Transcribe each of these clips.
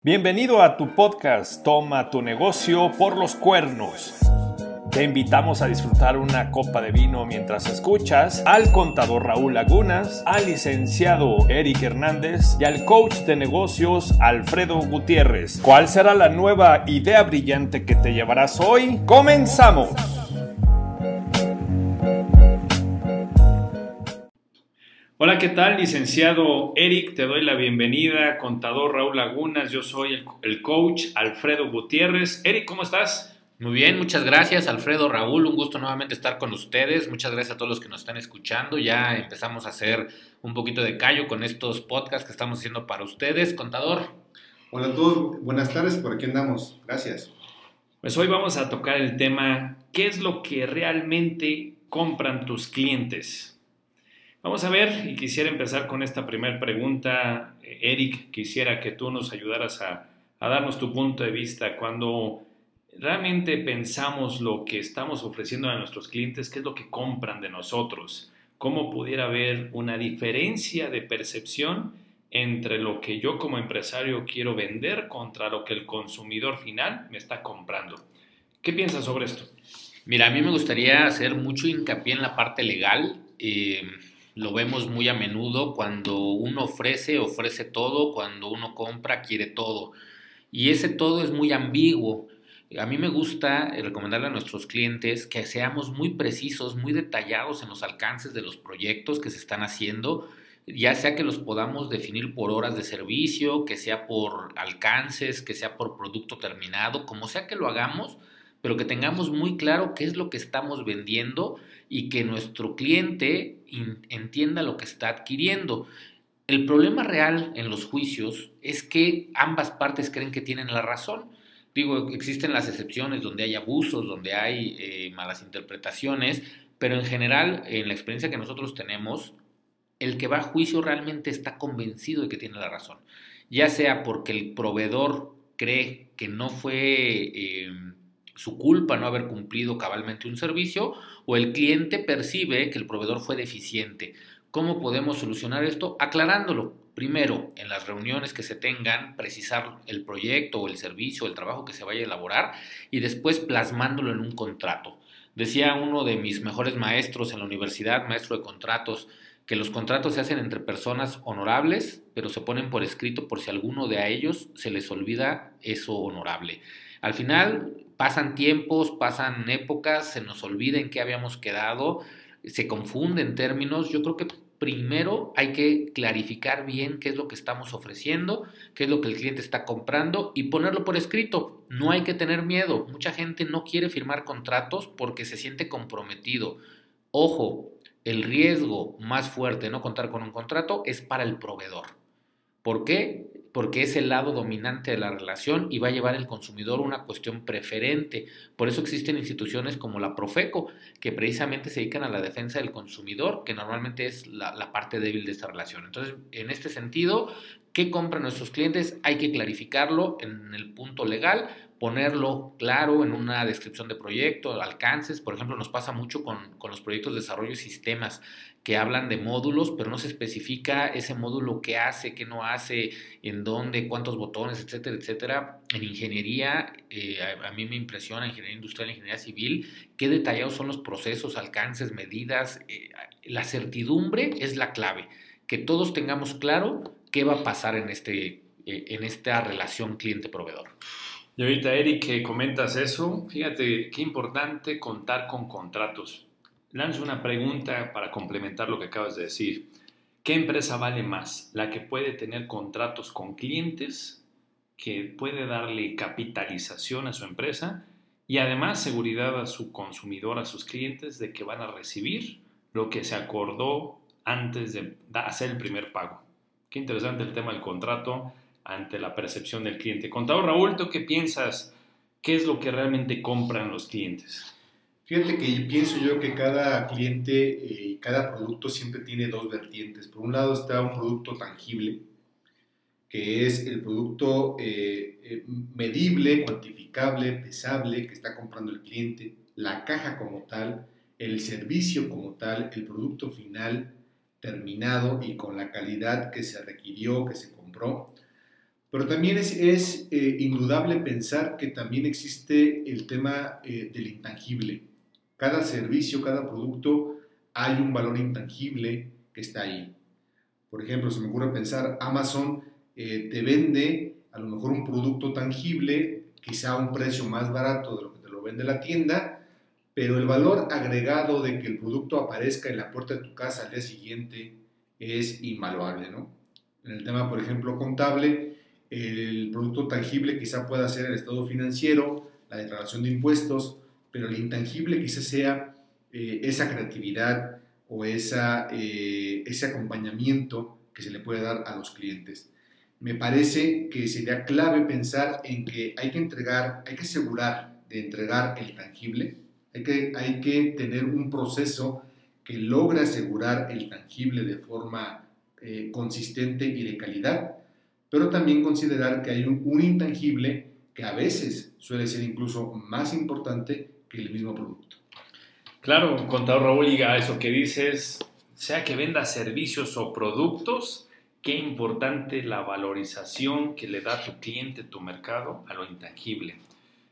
Bienvenido a tu podcast Toma tu negocio por los cuernos. Te invitamos a disfrutar una copa de vino mientras escuchas al contador Raúl Lagunas, al licenciado Eric Hernández y al coach de negocios Alfredo Gutiérrez. ¿Cuál será la nueva idea brillante que te llevarás hoy? ¡Comenzamos! Hola, ¿qué tal, licenciado Eric? Te doy la bienvenida, contador Raúl Lagunas, yo soy el, el, coach Alfredo Gutiérrez. Eric, ¿cómo estás? Muy bien, muchas gracias, Alfredo, Raúl, un gusto nuevamente estar con ustedes. Muchas gracias a todos los que nos están escuchando. Ya empezamos a hacer un poquito de callo con estos podcasts que estamos haciendo para ustedes. Contador. Hola a todos, buenas tardes, por aquí andamos. Gracias. Pues hoy vamos a tocar el tema, ¿qué es lo que realmente compran tus clientes? Vamos a ver, y quisiera empezar con esta primera pregunta. Eric, quisiera que tú nos ayudaras a, a, darnos tu punto de vista cuando realmente pensamos lo que estamos ofreciendo a nuestros clientes, qué es lo que compran de nosotros, cómo pudiera haber una diferencia de percepción entre lo que yo como empresario quiero vender contra lo que el consumidor final me está comprando. ¿Qué piensas sobre esto? Mira, a mí me gustaría hacer mucho hincapié en la parte legal. Eh, lo vemos muy a menudo cuando uno ofrece, ofrece todo, cuando uno compra, quiere todo. Y ese todo es muy ambiguo. A mí me gusta recomendarle a nuestros clientes que seamos muy precisos, muy detallados en los alcances de los proyectos que se están haciendo, ya sea que los podamos definir por horas de servicio, que sea por alcances, que sea por producto terminado, como sea que lo hagamos, pero que tengamos muy claro qué es lo que estamos vendiendo y que nuestro cliente entienda lo que está adquiriendo. El problema real en los juicios es que ambas partes creen que tienen la razón. Digo, existen las excepciones donde hay abusos, donde hay eh, malas interpretaciones, pero en general, en la experiencia que nosotros tenemos, el que va a juicio realmente está convencido de que tiene la razón. Ya sea porque el proveedor cree que no fue... Eh, su culpa no haber cumplido cabalmente un servicio o el cliente percibe que el proveedor fue deficiente. ¿Cómo podemos solucionar esto? Aclarándolo. Primero, en las reuniones que se tengan, precisar el proyecto o el servicio el trabajo que se vaya a elaborar y después plasmándolo en un contrato. Decía uno de mis mejores maestros en la universidad, maestro de contratos, que los contratos se hacen entre personas honorables, pero se ponen por escrito por si alguno de a ellos se les olvida eso honorable. Al final, pasan tiempos, pasan épocas, se nos olvida en qué habíamos quedado, se confunden términos. Yo creo que primero hay que clarificar bien qué es lo que estamos ofreciendo, qué es lo que el cliente está comprando y ponerlo por escrito. No hay que tener miedo. Mucha gente no quiere firmar contratos porque se siente comprometido. Ojo, el riesgo más fuerte de no contar con un contrato es para el proveedor. ¿Por qué? Porque es el lado dominante de la relación y va a llevar el consumidor una cuestión preferente. Por eso existen instituciones como la Profeco, que precisamente se dedican a la defensa del consumidor, que normalmente es la, parte débil de esta relación. Entonces, en este sentido, ¿qué compran nuestros clientes? Hay que clarificarlo en el punto legal, ponerlo claro en una descripción de proyecto, alcances. Por ejemplo, nos pasa mucho con, con los proyectos de desarrollo de sistemas que hablan de módulos, pero no se especifica ese módulo qué hace, qué no hace, en dónde, cuántos botones, etcétera, etcétera. En ingeniería, eh, a, mí me impresiona, ingeniería industrial, ingeniería civil, qué detallados son los procesos, alcances, medidas. Eh, la certidumbre es la clave, que todos tengamos claro qué va a pasar en, este, eh, en esta relación cliente-proveedor. Y ahorita, Eric, comentas eso, fíjate qué importante contar con contratos lanzo una pregunta para complementar lo que acabas de decir. ¿Qué empresa vale más? ¿La que puede tener contratos con clientes, que puede darle capitalización a su empresa y además seguridad a su consumidor, a sus clientes, de que van a recibir lo que se acordó antes de hacer el primer pago? Qué interesante el tema del contrato ante la percepción del cliente. Contador Raúl, ¿tú qué piensas? ¿Qué es lo que realmente compran los clientes? Fíjate que pienso yo que cada cliente y eh, cada producto siempre tiene dos vertientes. Por un lado está un producto tangible, que es el producto eh, eh, medible, cuantificable, pesable que está comprando el cliente, la caja como tal, el servicio como tal, el producto final terminado y con la calidad que se requirió, que se compró. Pero también es, es eh, indudable pensar que también existe el tema eh, del intangible. Cada servicio, cada producto, hay un valor intangible que está ahí. Por ejemplo, se me ocurre pensar, Amazon eh, te vende a lo mejor un producto tangible, quizá a un precio más barato de lo que te lo vende la tienda, pero el valor agregado de que el producto aparezca en la puerta de tu casa al día siguiente es invaluable, ¿no? En el tema, por ejemplo, contable, el producto tangible quizá pueda ser el estado financiero, la declaración de impuestos, pero el intangible quizá sea eh, esa creatividad o esa, eh, ese acompañamiento que se le puede dar a los clientes. Me parece que sería clave pensar en que hay que entregar, hay que asegurar de entregar el tangible, hay que, hay que tener un proceso que logre asegurar el tangible de forma eh, consistente y de calidad, pero también considerar que hay un, intangible que a veces suele ser incluso más importante que el mismo producto. Claro, contador Raúl, y a eso que dices, sea que venda servicios o productos, qué importante la valorización que le da tu cliente, tu mercado, a lo intangible.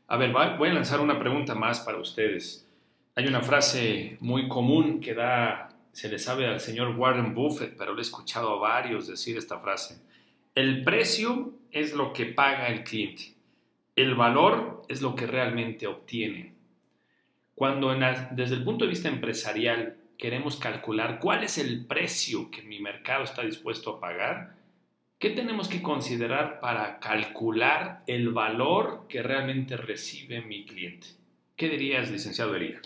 A ver, voy a lanzar una pregunta más para ustedes. Hay una frase muy común que da, se le sabe al señor Warren Buffett, pero lo he escuchado a varios decir esta frase. El precio es lo que paga el cliente. El valor es lo que realmente obtiene. Cuando desde el punto de vista empresarial queremos calcular cuál es el precio que mi mercado está dispuesto a pagar, ¿qué tenemos que considerar para calcular el valor que realmente recibe mi cliente? ¿Qué dirías, licenciado Herida?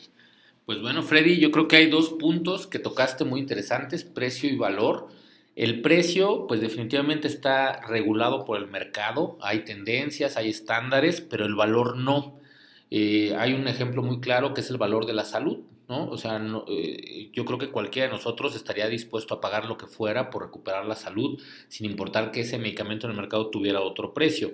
Pues bueno, Freddy, yo creo que hay dos puntos que tocaste muy interesantes, precio y valor. El precio, pues definitivamente está regulado por el mercado, hay tendencias, hay estándares, pero el valor no. Eh, hay un ejemplo muy claro que es el valor de la salud, ¿no? O sea, eh, yo creo que cualquiera de nosotros estaría dispuesto a pagar lo que fuera por recuperar la salud, sin importar que ese medicamento en el mercado tuviera otro precio.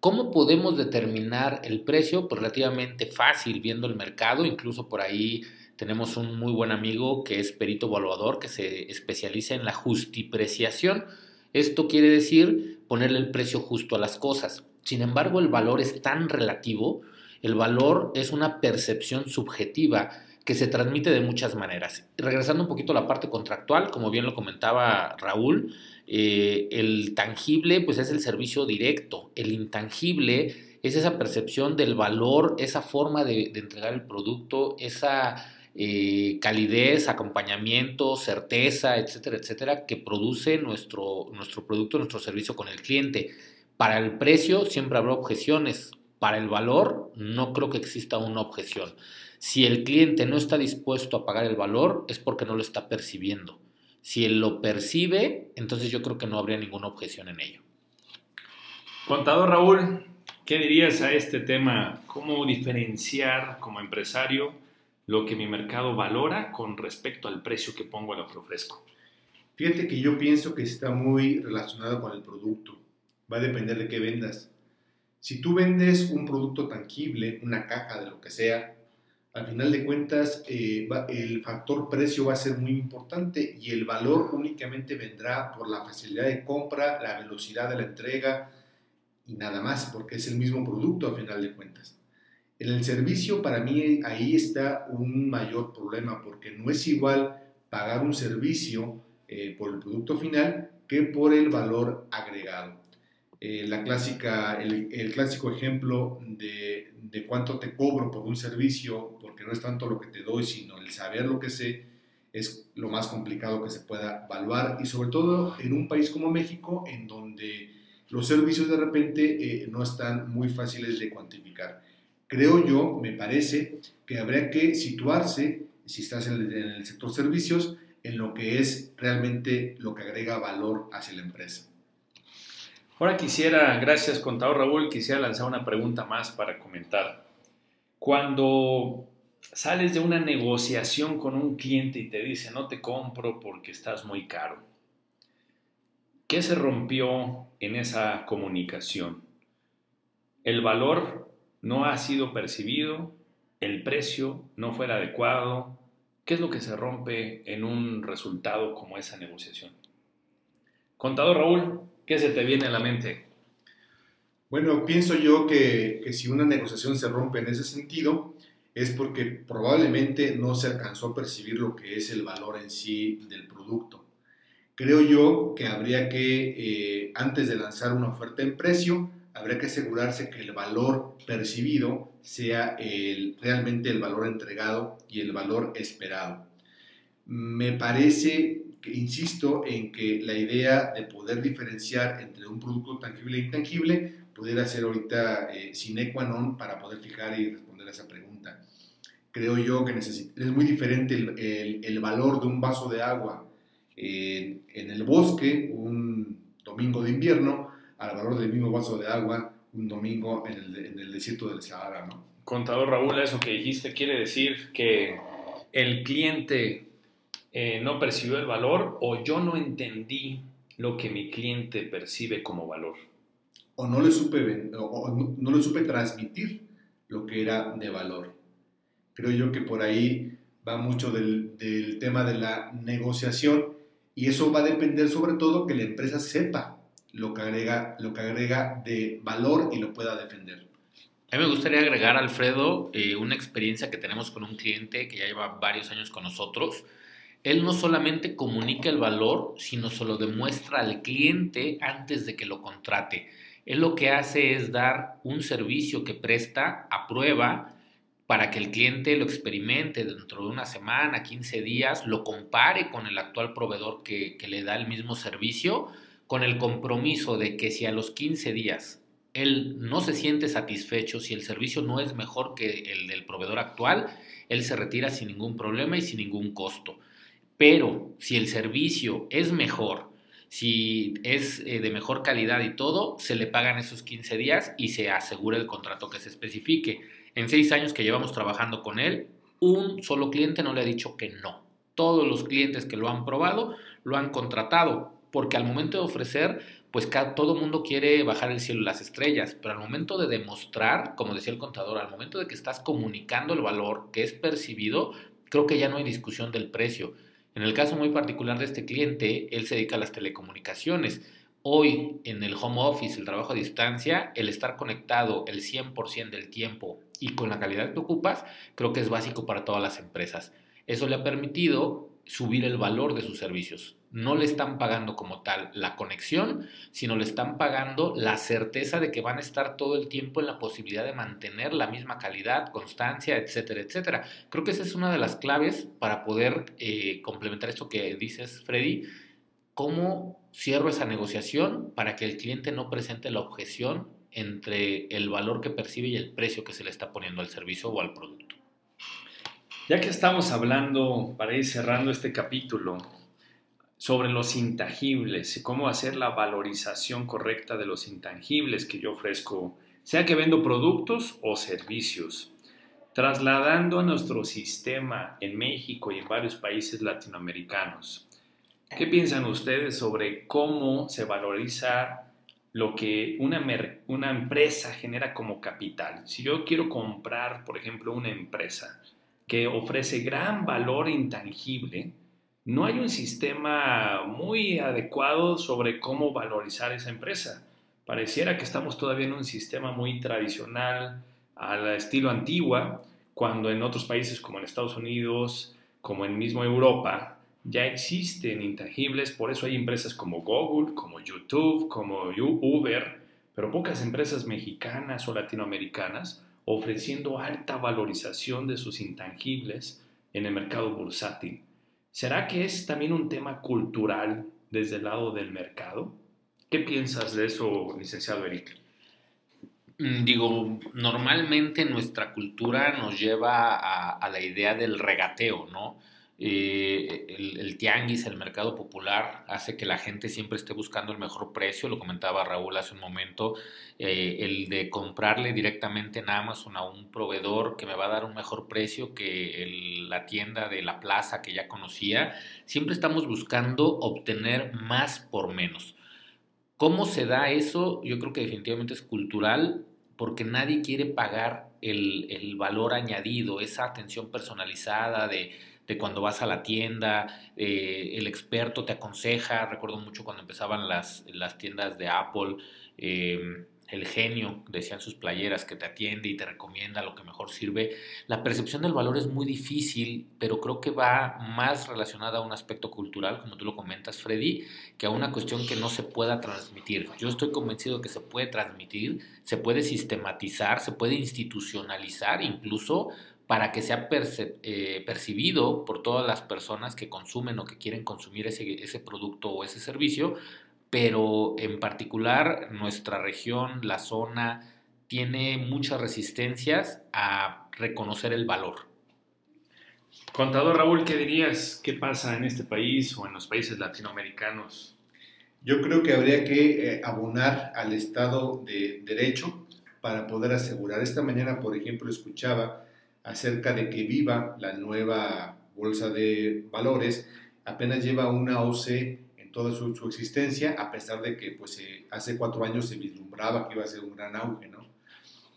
¿Cómo podemos determinar el precio? Pues relativamente fácil, viendo el mercado, incluso por ahí tenemos un muy buen amigo que es perito evaluador que se especializa en la justipreciación. Esto quiere decir ponerle el precio justo a las cosas. Sin embargo, el valor es tan relativo, el valor es una percepción subjetiva que se transmite de muchas maneras. Regresando un poquito a la parte contractual, como bien lo comentaba Raúl, eh, el tangible pues es el servicio directo, el intangible es esa percepción del valor, esa forma de, entregar el producto, esa eh, calidez, acompañamiento, certeza, etcétera, etcétera, que produce nuestro, nuestro producto, nuestro servicio con el cliente. Para el precio siempre habrá objeciones, para el valor no creo que exista una objeción. Si el cliente no está dispuesto a pagar el valor es porque no lo está percibiendo. Si él lo percibe, entonces yo creo que no habría ninguna objeción en ello. Contador Raúl, ¿qué dirías a este tema? ¿Cómo diferenciar como empresario lo que mi mercado valora con respecto al precio que pongo a lo que ofrezco? Fíjate que yo pienso que está muy relacionado con el producto. Va a depender de qué vendas. Si tú vendes un producto tangible, una caja de lo que sea, al final de cuentas eh, el factor precio va a ser muy importante y el valor únicamente vendrá por la facilidad de compra, la velocidad de la entrega y nada más, porque es el mismo producto al final de cuentas. En el servicio, para mí, ahí está un mayor problema, porque no es igual pagar un servicio eh, por el producto final que por el valor agregado. Eh, la clásica, el, el, clásico ejemplo de, de cuánto te cobro por un servicio, porque no es tanto lo que te doy, sino el saber lo que sé, es lo más complicado que se pueda evaluar y sobre todo en un país como México, en donde los servicios de repente eh, no están muy fáciles de cuantificar creo yo, me parece, que habría que situarse, si estás en el, sector servicios, en lo que es realmente lo que agrega valor hacia la empresa. Ahora quisiera, gracias contador Raúl, quisiera lanzar una pregunta más para comentar. Cuando sales de una negociación con un cliente y te dice no te compro porque estás muy caro, ¿qué se rompió en esa comunicación? ¿El valor no ha sido percibido, el precio no fue el adecuado. ¿Qué es lo que se rompe en un resultado como esa negociación? Contador Raúl, ¿qué se te viene a la mente? Bueno, pienso yo que, que, si una negociación se rompe en ese sentido, es porque probablemente no se alcanzó a percibir lo que es el valor en sí del producto. Creo yo que habría que, eh, antes de lanzar una oferta en precio, habría que asegurarse que el valor percibido sea el, realmente el valor entregado y el valor esperado. Me parece insisto en que la idea de poder diferenciar entre un producto tangible e intangible pudiera ser ahorita eh, sine qua non para poder fijar y responder a esa pregunta. Creo yo que es muy diferente el, el, valor de un vaso de agua en el bosque un domingo de invierno al valor del mismo vaso de agua un domingo en el, en el desierto del Sahara. ¿no? Contador Raúl, eso que dijiste quiere decir que el cliente eh, no percibió el valor o yo no entendí lo que mi cliente percibe como valor. O no le supe, o no, le supe transmitir lo que era de valor. Creo yo que por ahí va mucho del, del tema de la negociación y eso va a depender sobre todo que la empresa sepa lo que agrega, lo que agrega de valor y lo pueda defender. A mí me gustaría agregar, Alfredo, eh, una experiencia que tenemos con un cliente que ya lleva varios años con nosotros él no solamente comunica el valor, sino se lo demuestra al cliente antes de que lo contrate. Él lo que hace es dar un servicio que presta a prueba para que el cliente lo experimente dentro de una semana, 15 días, lo compare con el actual proveedor que, que le da el mismo servicio, con el compromiso de que si a los 15 días él no se siente satisfecho, si el servicio no es mejor que el del proveedor actual, él se retira sin ningún problema y sin ningún costo. Pero si el servicio es mejor, si es eh, de mejor calidad y todo, se le pagan esos 15 días y se asegura el contrato que se especifique. En seis años que llevamos trabajando con él, un solo cliente no le ha dicho que no. Todos los clientes que lo han probado lo han contratado, porque al momento de ofrecer, pues todo mundo quiere bajar el cielo y las estrellas, pero al momento de demostrar, como decía el contador, al momento de que estás comunicando el valor que es percibido, creo que ya no hay discusión del precio en el caso muy particular de este cliente, él se dedica a las telecomunicaciones. Hoy, en el home office, el trabajo a distancia, el estar conectado el 100% del tiempo y con la calidad que ocupas, creo que es básico para todas las empresas. Eso le ha permitido subir el valor de sus servicios. No le están pagando como tal la conexión, sino le están pagando la certeza de que van a estar todo el tiempo en la posibilidad de mantener la misma calidad, constancia, etcétera, etcétera. Creo que esa es una de las claves para poder eh, complementar esto que dices, Freddy. ¿Cómo cierro esa negociación para que el cliente no presente la objeción entre el valor que percibe y el precio que se le está poniendo al servicio o al producto? Ya que estamos hablando, para ir cerrando este capítulo, sobre los intangibles y cómo hacer la valorización correcta de los intangibles que yo ofrezco, sea que vendo productos o servicios, trasladando a nuestro sistema en México y en varios países latinoamericanos. ¿Qué piensan ustedes sobre cómo se valoriza lo que una, una empresa genera como capital? Si yo quiero comprar, por ejemplo, una empresa, que ofrece gran valor intangible, no hay un sistema muy adecuado sobre cómo valorizar esa empresa. Pareciera que estamos todavía en un sistema muy tradicional, al estilo antigua, cuando en otros países como en Estados Unidos, como en mismo Europa, ya existen intangibles, por eso hay empresas como Google, como YouTube, como Uber, pero pocas empresas mexicanas o latinoamericanas ofreciendo alta valorización de sus intangibles en el mercado bursátil. ¿Será que es también un tema cultural desde el lado del mercado? ¿Qué piensas de eso, licenciado Eric? Mm, digo, normalmente nuestra cultura nos lleva a, a la idea del regateo, ¿no? Eh, el, tianguis, el mercado popular, hace que la gente siempre esté buscando el mejor precio, lo comentaba Raúl hace un momento, eh, el de comprarle directamente en Amazon a un proveedor que me va a dar un mejor precio que la tienda de la plaza que ya conocía, siempre estamos buscando obtener más por menos. ¿Cómo se da eso? Yo creo que definitivamente es cultural, porque nadie quiere pagar el, el valor añadido, esa atención personalizada de de cuando vas a la tienda, eh, el experto te aconseja, recuerdo mucho cuando empezaban las, las tiendas de Apple, em, el genio, decían sus playeras, que te atiende y te recomienda lo que mejor sirve, la percepción del valor es muy difícil, pero creo que va más relacionada a un aspecto cultural, como tú lo comentas, Freddy, que a una cuestión que no se pueda transmitir. Yo estoy convencido que se puede transmitir, se puede sistematizar, se puede institucionalizar incluso para que sea eh, percibido por todas las personas que consumen o que quieren consumir ese, ese producto o ese servicio, pero en particular nuestra región, la zona, tiene muchas resistencias a reconocer el valor. Contador Raúl, ¿qué dirías? ¿Qué pasa en este país o en los países latinoamericanos? Yo creo que habría que eh, abonar al Estado de Derecho para poder asegurar. Esta mañana, por ejemplo, escuchaba acerca de que Viva, la nueva bolsa de valores, apenas lleva una OC toda su, existencia, a pesar de que pues, hace cuatro años se vislumbraba que iba a ser un gran auge. ¿no?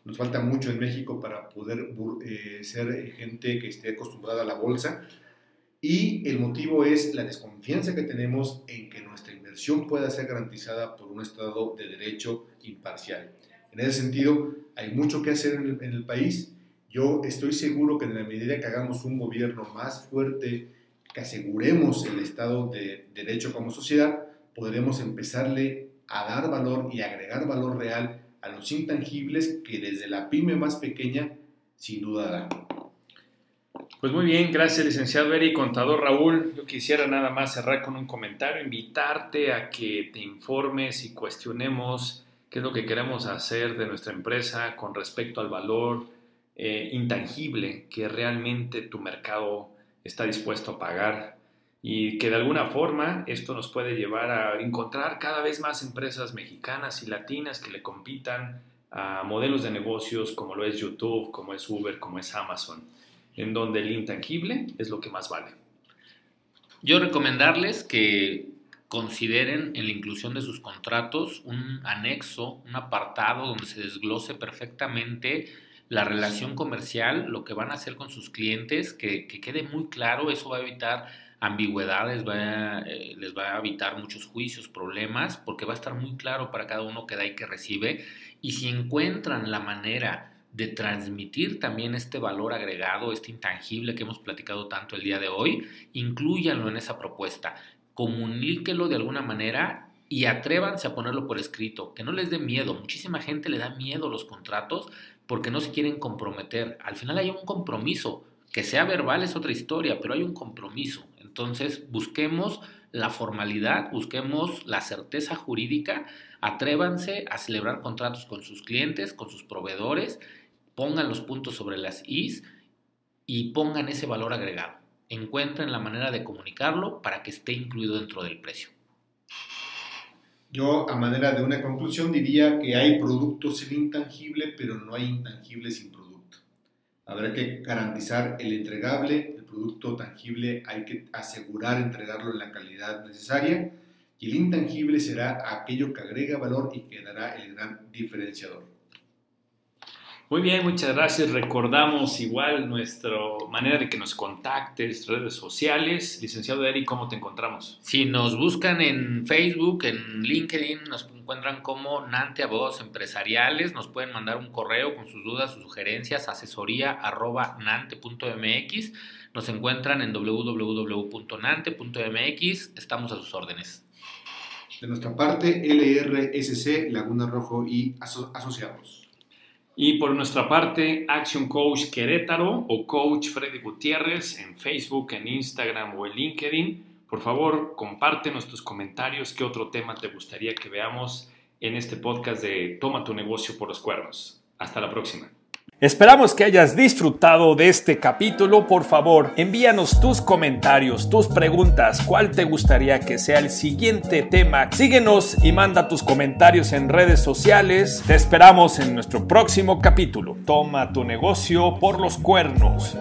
Nos falta mucho en México para poder eh, ser gente que esté acostumbrada a la bolsa y el motivo es la desconfianza que tenemos en que nuestra inversión pueda ser garantizada por un Estado de derecho imparcial. En ese sentido, hay mucho que hacer en en el país. Yo estoy seguro que en la medida que hagamos un gobierno más fuerte, que aseguremos el Estado de Derecho como sociedad, podremos empezarle a dar valor y agregar valor real a los intangibles que desde la pyme más pequeña sin duda dan. Pues muy bien, gracias licenciado Eri, contador Raúl. Yo quisiera nada más cerrar con un comentario, invitarte a que te informes y cuestionemos qué es lo que queremos hacer de nuestra empresa con respecto al valor eh, intangible que realmente tu mercado está dispuesto a pagar y que de alguna forma esto nos puede llevar a encontrar cada vez más empresas mexicanas y latinas que le compitan a modelos de negocios como lo es YouTube, como es Uber, como es Amazon, en donde el intangible es lo que más vale. Yo recomendarles que consideren en la inclusión de sus contratos un anexo, un apartado donde se desglose perfectamente la relación comercial, lo que van a hacer con sus clientes, que, quede muy claro, eso va a evitar ambigüedades, va eh, les va a evitar muchos juicios, problemas, porque va a estar muy claro para cada uno que da y que recibe. Y si encuentran la manera de transmitir también este valor agregado, este intangible que hemos platicado tanto el día de hoy, incluyanlo en esa propuesta, comuníquelo de alguna manera y atrévanse a ponerlo por escrito, que no les dé miedo. Muchísima gente le da miedo los contratos porque no se quieren comprometer. Al final hay un compromiso, que sea verbal es otra historia, pero hay un compromiso. Entonces busquemos la formalidad, busquemos la certeza jurídica, atrévanse a celebrar contratos con sus clientes, con sus proveedores, pongan los puntos sobre las is y pongan ese valor agregado. Encuentren la manera de comunicarlo para que esté incluido dentro del precio. Yo, a manera de una conclusión, diría que hay productos sin intangible, pero no hay intangible sin producto. Habrá que garantizar el entregable, el producto tangible hay que asegurar entregarlo en la calidad necesaria y el intangible será aquello que agrega valor y que dará el gran diferenciador. Muy bien, muchas gracias. Recordamos igual nuestra manera de que nos contactes, redes sociales. Licenciado Eric, ¿cómo te encontramos? Si nos buscan en Facebook, en LinkedIn, nos encuentran como Nante Abogados Empresariales. Nos pueden mandar un correo con sus dudas, sus sugerencias, asesoría arroba nante.mx. Nos encuentran en www.nante.mx. Estamos a sus órdenes. De nuestra parte, LRSC, Laguna Rojo y Asociados. Y por nuestra parte, Action Coach Querétaro o Coach Freddy Gutiérrez en Facebook, en Instagram o en LinkedIn. Por favor, compártenos tus comentarios, qué otro tema te gustaría que veamos en este podcast de Toma tu negocio por los cuernos. Hasta la próxima. Esperamos que hayas disfrutado de este capítulo. Por favor, envíanos tus comentarios, tus preguntas, cuál te gustaría que sea el siguiente tema. Síguenos y manda tus comentarios en redes sociales. Te esperamos en nuestro próximo capítulo. Toma tu negocio por los cuernos.